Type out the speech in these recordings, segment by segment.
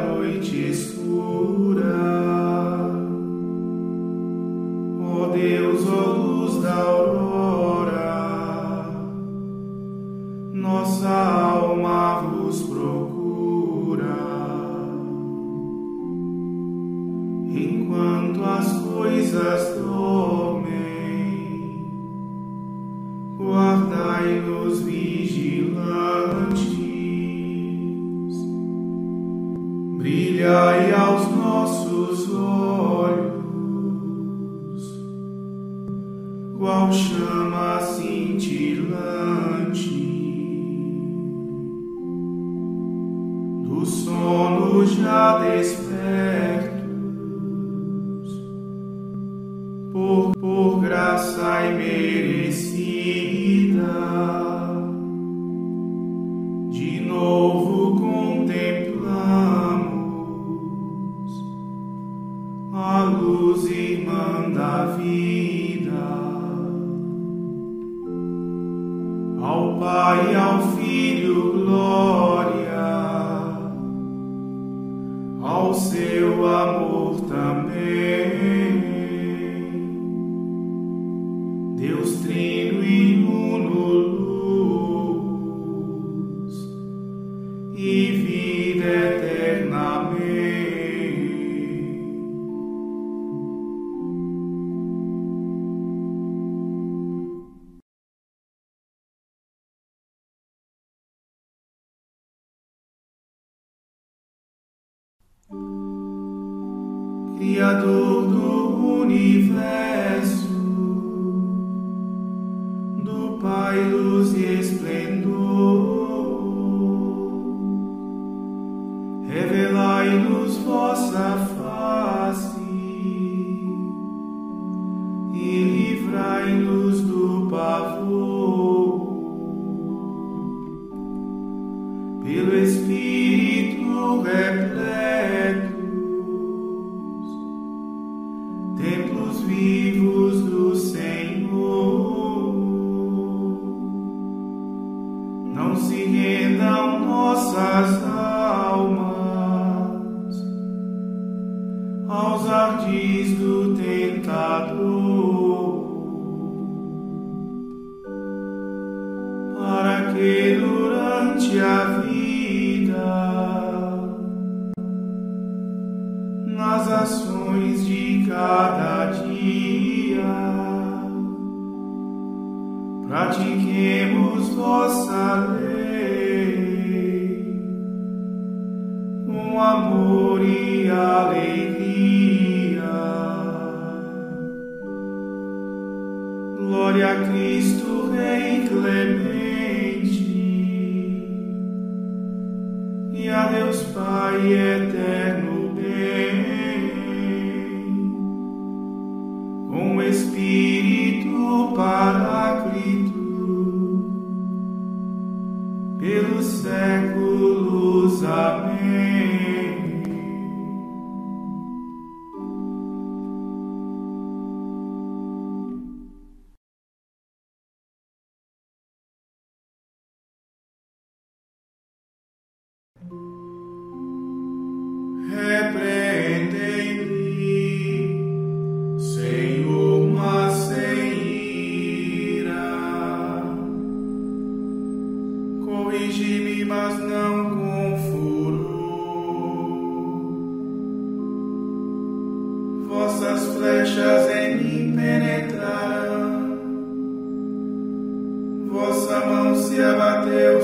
noite escura. yeah, yeah. Ao Pai e ao Filho, glória. Pai, luz e esplendor, revelai-nos vossa um Espírito Paráclito, pelos séculos. Amém. flechas em mim penetraram. Vossa mão se abateu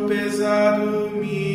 pesado me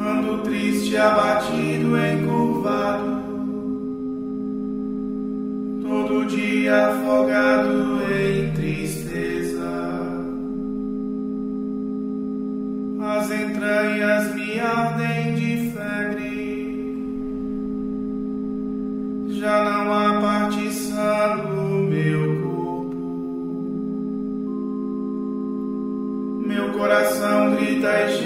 Ando triste, abatido, é encurvado, todo dia afogado em tristeza. As entranhas me ardem de febre, já não há parte sã no meu corpo. Meu coração grita e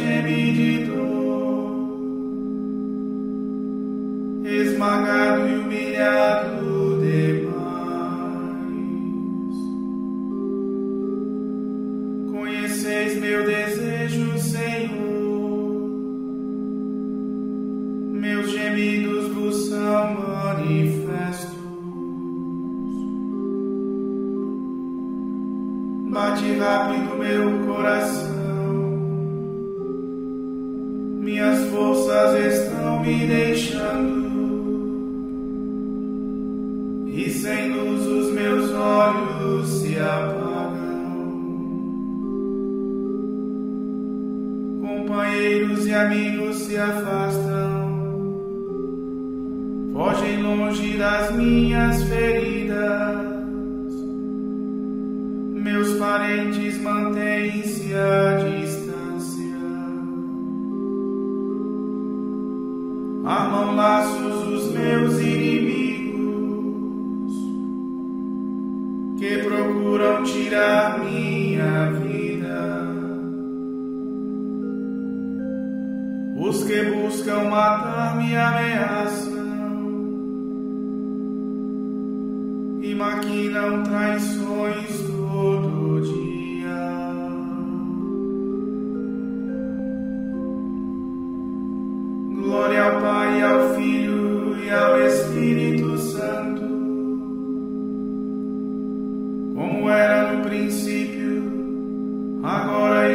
providência.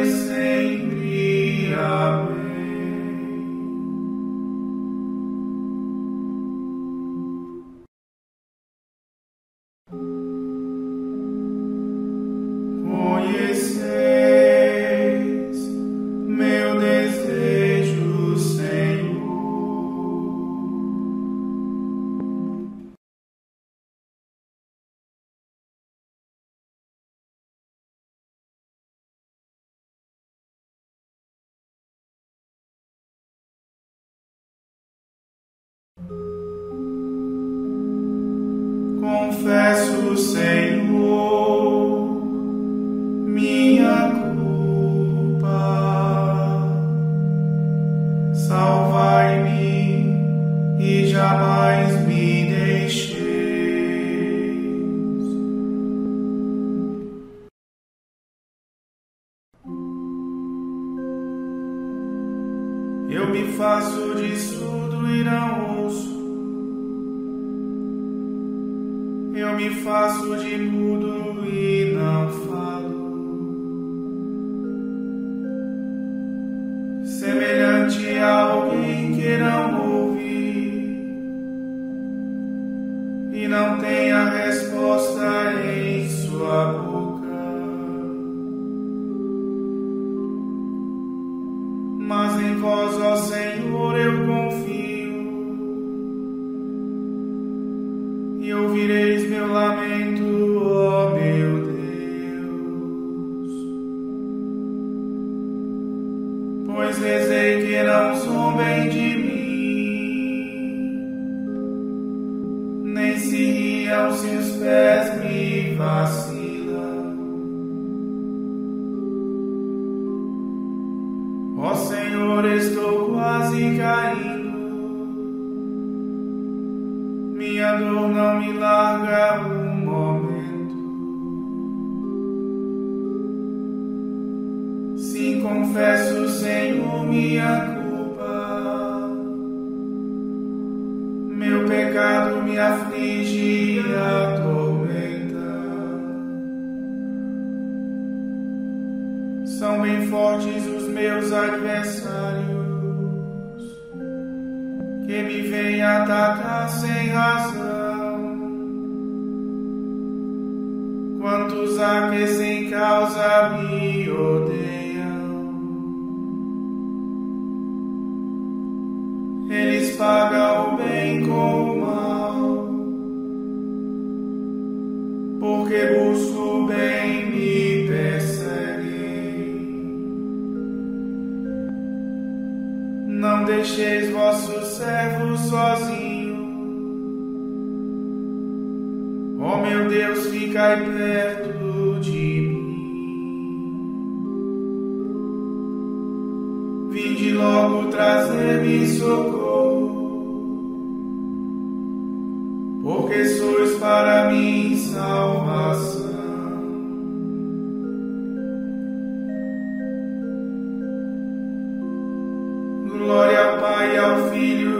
aparecer. A resposta em sua boca. Minha dor não me larga um momento. Sim, confesso, Senhor, minha culpa. Meu pecado me aflige e atormenta. São bem fortes os meus adversários atacar sem razão. Quantos há que sem causa me odeiam? Eles pagam sozinho. Oh, meu Deus, ficai perto de mim. Vinde logo trazer-me socorro, porque sois para mim salvação. Glória ao Pai, ao Filho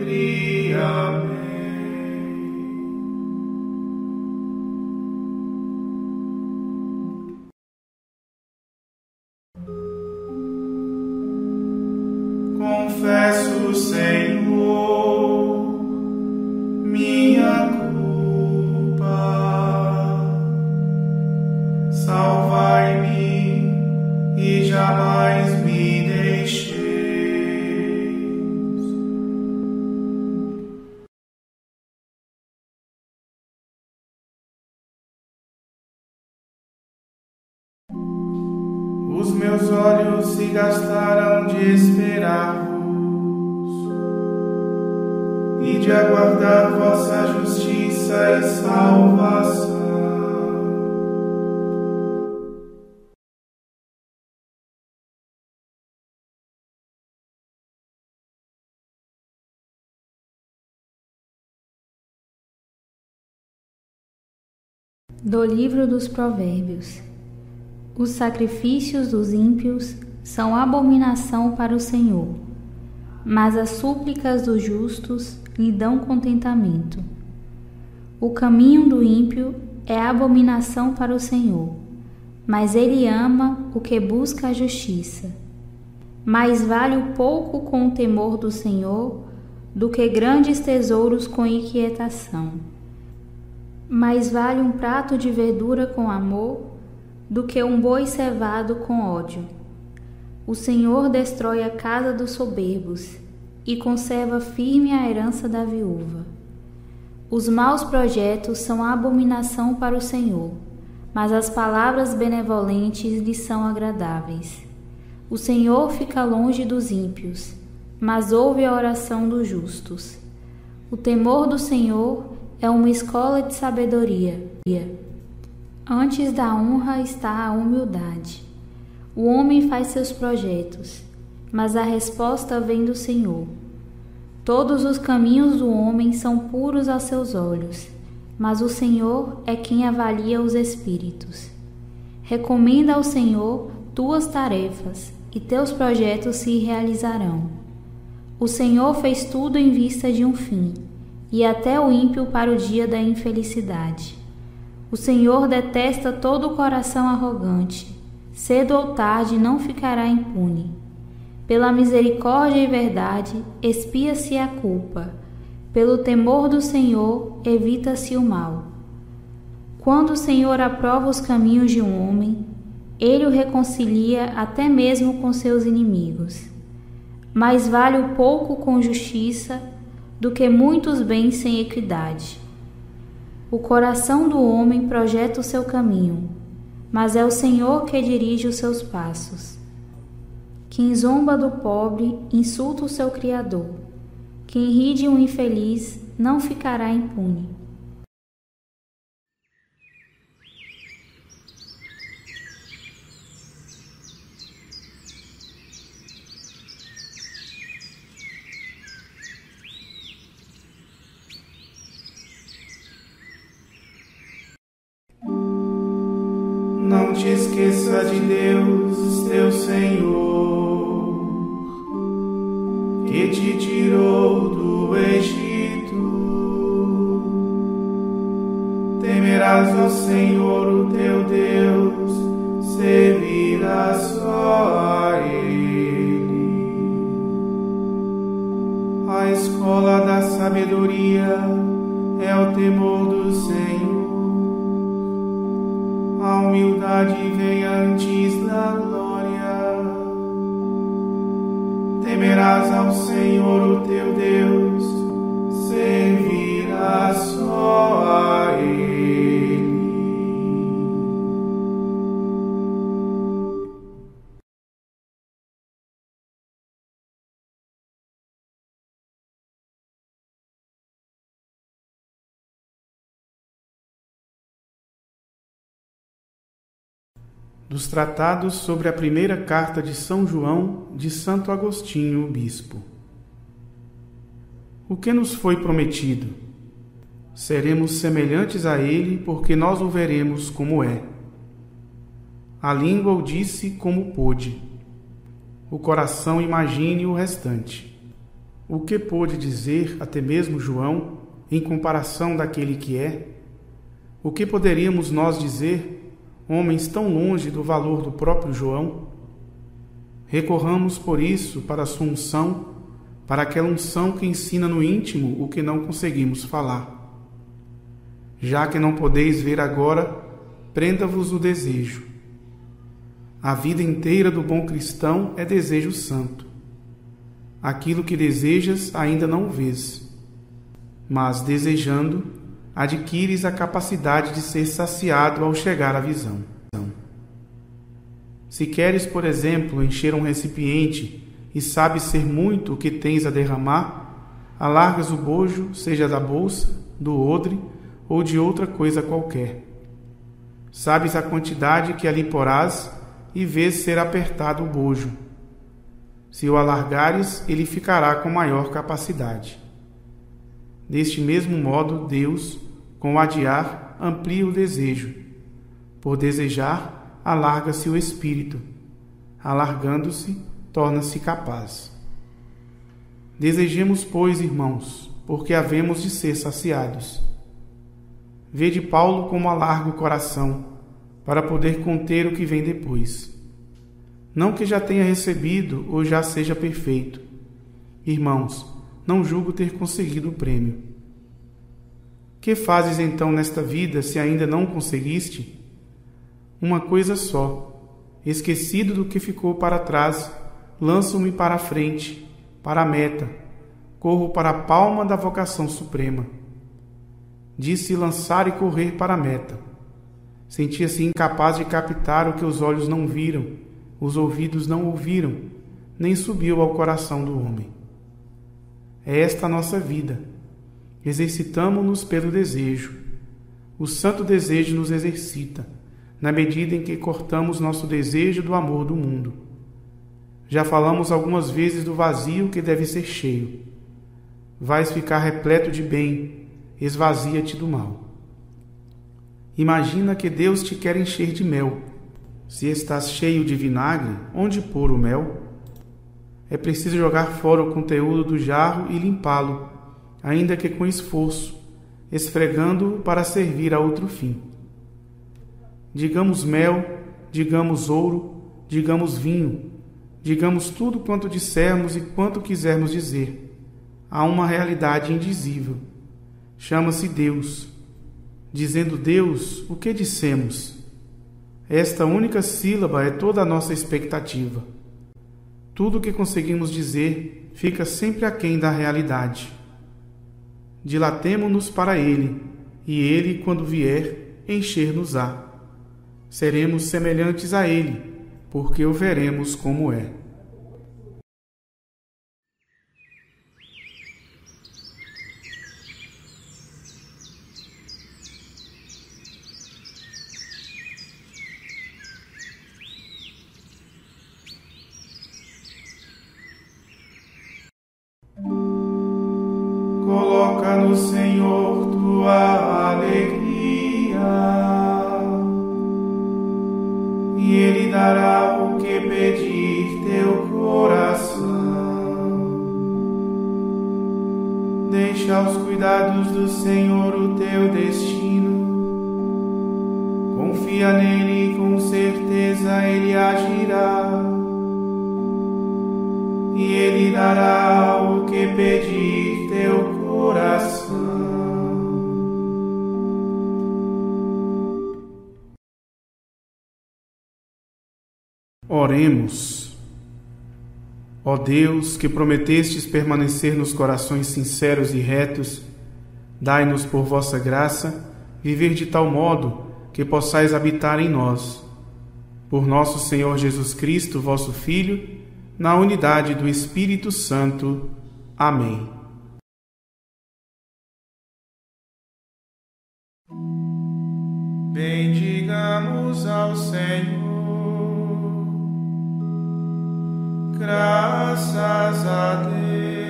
Meus olhos se gastaram de esperar-vos e de aguardar vossa justiça e salvação. Do livro dos Provérbios: Os sacrifícios dos ímpios são abominação para o Senhor, mas as súplicas dos justos lhe dão contentamento. O caminho do ímpio é abominação para o Senhor, mas ele ama o que busca a justiça. Mais vale o pouco com o temor do Senhor do que grandes tesouros com inquietação. Mais vale um prato de verdura com amor do que um boi cevado com ódio. O Senhor destrói a casa dos soberbos e conserva firme a herança da viúva. Os maus projetos são abominação para o Senhor, mas as palavras benevolentes lhe são agradáveis. O Senhor fica longe dos ímpios, mas ouve a oração dos justos. O temor do Senhor é uma escola de sabedoria. Antes da honra está a humildade. O homem faz seus projetos, mas a resposta vem do Senhor. Todos os caminhos do homem são puros aos seus olhos, mas o Senhor é quem avalia os espíritos. Recomenda ao Senhor tuas tarefas, e teus projetos se realizarão. O Senhor fez tudo em vista de um fim, e até o ímpio para o dia da infelicidade. O Senhor detesta todo o coração arrogante, cedo ou tarde não ficará impune. Pela misericórdia e verdade, expia-se a culpa. Pelo temor do Senhor, evita-se o mal. Quando o Senhor aprova os caminhos de um homem, ele o reconcilia até mesmo com seus inimigos. Mais vale o pouco com justiça do que muitos bens sem equidade. O coração do homem projeta o seu caminho, mas é o Senhor que dirige os seus passos. Quem zomba do pobre insulta o seu Criador. Quem ri de um infeliz não ficará impune. Não te esqueça de Deus, teu Senhor, dos tratados sobre a primeira carta de São João de Santo Agostinho, Bispo. O que nos foi prometido? Seremos semelhantes a ele, porque nós o veremos como é. A língua o disse como pôde. O coração imagine o restante. O que pôde dizer até mesmo João em comparação daquele que é? O que poderíamos nós dizer homens tão longe do valor do próprio João? Recorramos por isso para a sua unção, para aquela unção que ensina no íntimo o que não conseguimos falar. Já que não podeis ver agora, prenda-vos o desejo. A vida inteira do bom cristão é desejo santo. Aquilo que desejas ainda não vês, mas desejando, adquires a capacidade de ser saciado ao chegar à visão. Se queres, por exemplo, encher um recipiente e sabes ser muito o que tens a derramar, alargas o bojo, seja da bolsa, do odre ou de outra coisa qualquer. Sabes a quantidade que ali porás e vês ser apertado o bojo. Se o alargares, ele ficará com maior capacidade. Deste mesmo modo, Deus, com o adiar, amplia o desejo. Por desejar, alarga-se o espírito. Alargando-se, torna-se capaz. Desejemos, pois, irmãos, porque havemos de ser saciados. Vede Paulo como alarga o coração, para poder conter o que vem depois. Não que já tenha recebido ou já seja perfeito. Irmãos, não julgo ter conseguido o prêmio. Que fazes então nesta vida se ainda não conseguiste? Uma coisa só, esquecido do que ficou para trás, lanço-me para a frente, para a meta, corro para a palma da vocação suprema. Disse lançar e correr para a meta. Sentia-se incapaz de captar o que os olhos não viram, os ouvidos não ouviram, nem subiu ao coração do homem. É esta a nossa vida. Exercitamo-nos pelo desejo. O santo desejo nos exercita, na medida em que cortamos nosso desejo do amor do mundo. Já falamos algumas vezes do vazio que deve ser cheio. Vais ficar repleto de bem, esvazia-te do mal. Imagina que Deus te quer encher de mel. Se estás cheio de vinagre, onde pôr o mel? É preciso jogar fora o conteúdo do jarro e limpá-lo, ainda que com esforço, esfregando-o para servir a outro fim. Digamos mel, digamos ouro, digamos vinho, digamos tudo quanto dissermos e quanto quisermos dizer. Há uma realidade indizível. Chama-se Deus. Dizendo Deus, o que dissemos? Esta única sílaba é toda a nossa expectativa. Tudo o que conseguimos dizer fica sempre aquém da realidade. Dilatemo-nos para Ele, e Ele, quando vier, encher-nos-á. Seremos semelhantes a Ele, porque o veremos como é. Coloca no Senhor tua alegria, e Ele dará o que pedir teu coração. Deixa aos cuidados do Senhor o teu destino. Confia nele e com certeza ele agirá e Ele dará o que pedir Oremos. Ó Deus, que prometestes permanecer nos corações sinceros e retos, dai-nos por vossa graça viver de tal modo que possais habitar em nós. Por nosso Senhor Jesus Cristo, vosso Filho, na unidade do Espírito Santo. Amém. Bendigamos ao Senhor. Graças a Deus.